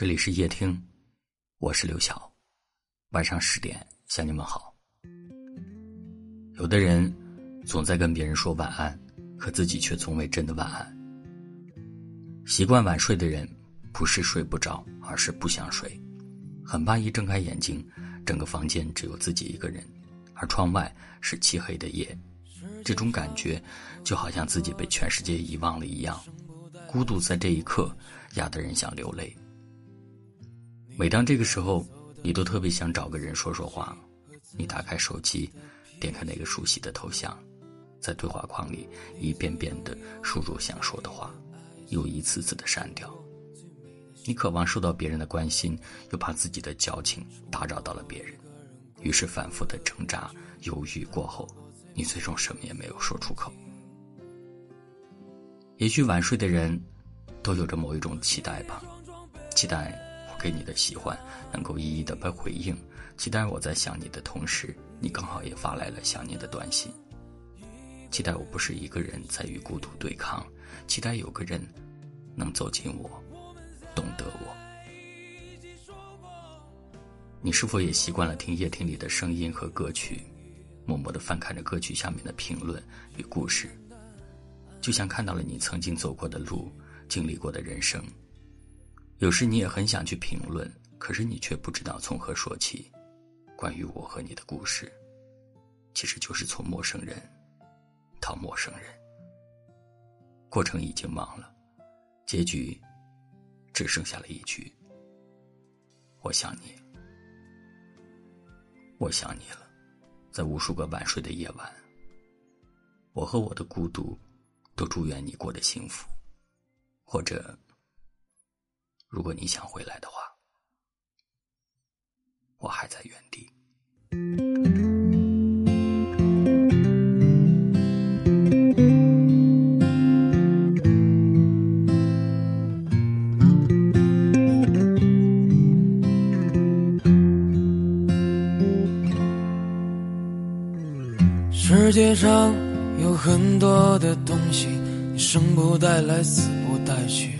这里是夜听，我是刘晓。晚上十点向你们好。有的人总在跟别人说晚安，可自己却从未真的晚安。习惯晚睡的人，不是睡不着，而是不想睡，很怕一睁开眼睛，整个房间只有自己一个人，而窗外是漆黑的夜。这种感觉，就好像自己被全世界遗忘了一样，孤独在这一刻压得人想流泪。每当这个时候，你都特别想找个人说说话。你打开手机，点开那个熟悉的头像，在对话框里一遍遍地输入想说的话，又一次次地删掉。你渴望受到别人的关心，又怕自己的矫情打扰到了别人，于是反复的挣扎、犹豫过后，你最终什么也没有说出口。也许晚睡的人，都有着某一种期待吧，期待。给你的喜欢能够一一的被回应，期待我在想你的同时，你刚好也发来了想你的短信。期待我不是一个人在与孤独对抗，期待有个人能走进我，懂得我。你是否也习惯了听夜听里的声音和歌曲，默默的翻看着歌曲下面的评论与故事，就像看到了你曾经走过的路，经历过的人生。有时你也很想去评论，可是你却不知道从何说起。关于我和你的故事，其实就是从陌生人到陌生人，过程已经忘了，结局只剩下了一句：“我想你，我想你了。”在无数个晚睡的夜晚，我和我的孤独都祝愿你过得幸福，或者。如果你想回来的话，我还在原地。世界上有很多的东西，生不带来，死不带去。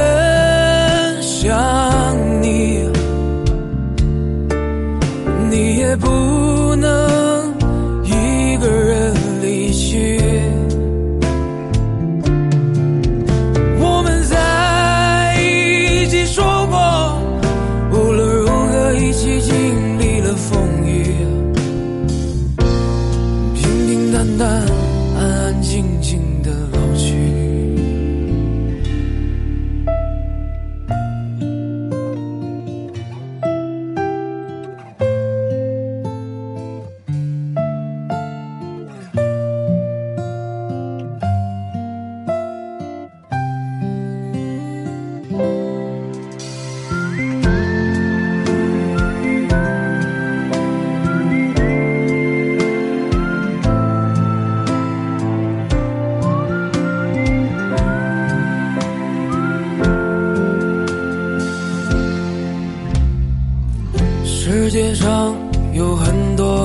不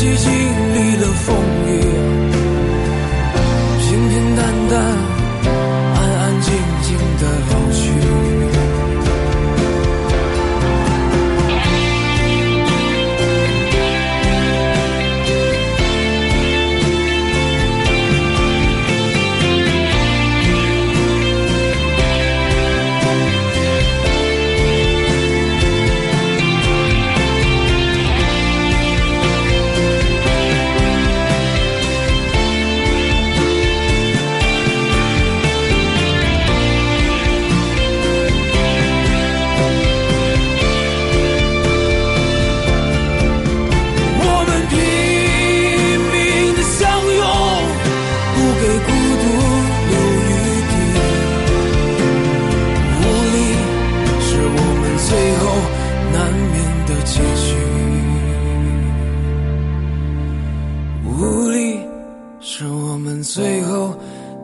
寂静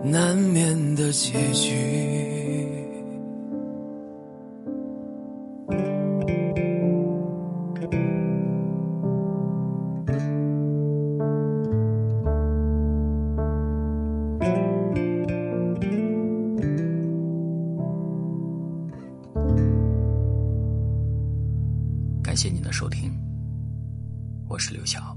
难免的结局。感谢您的收听，我是刘晓。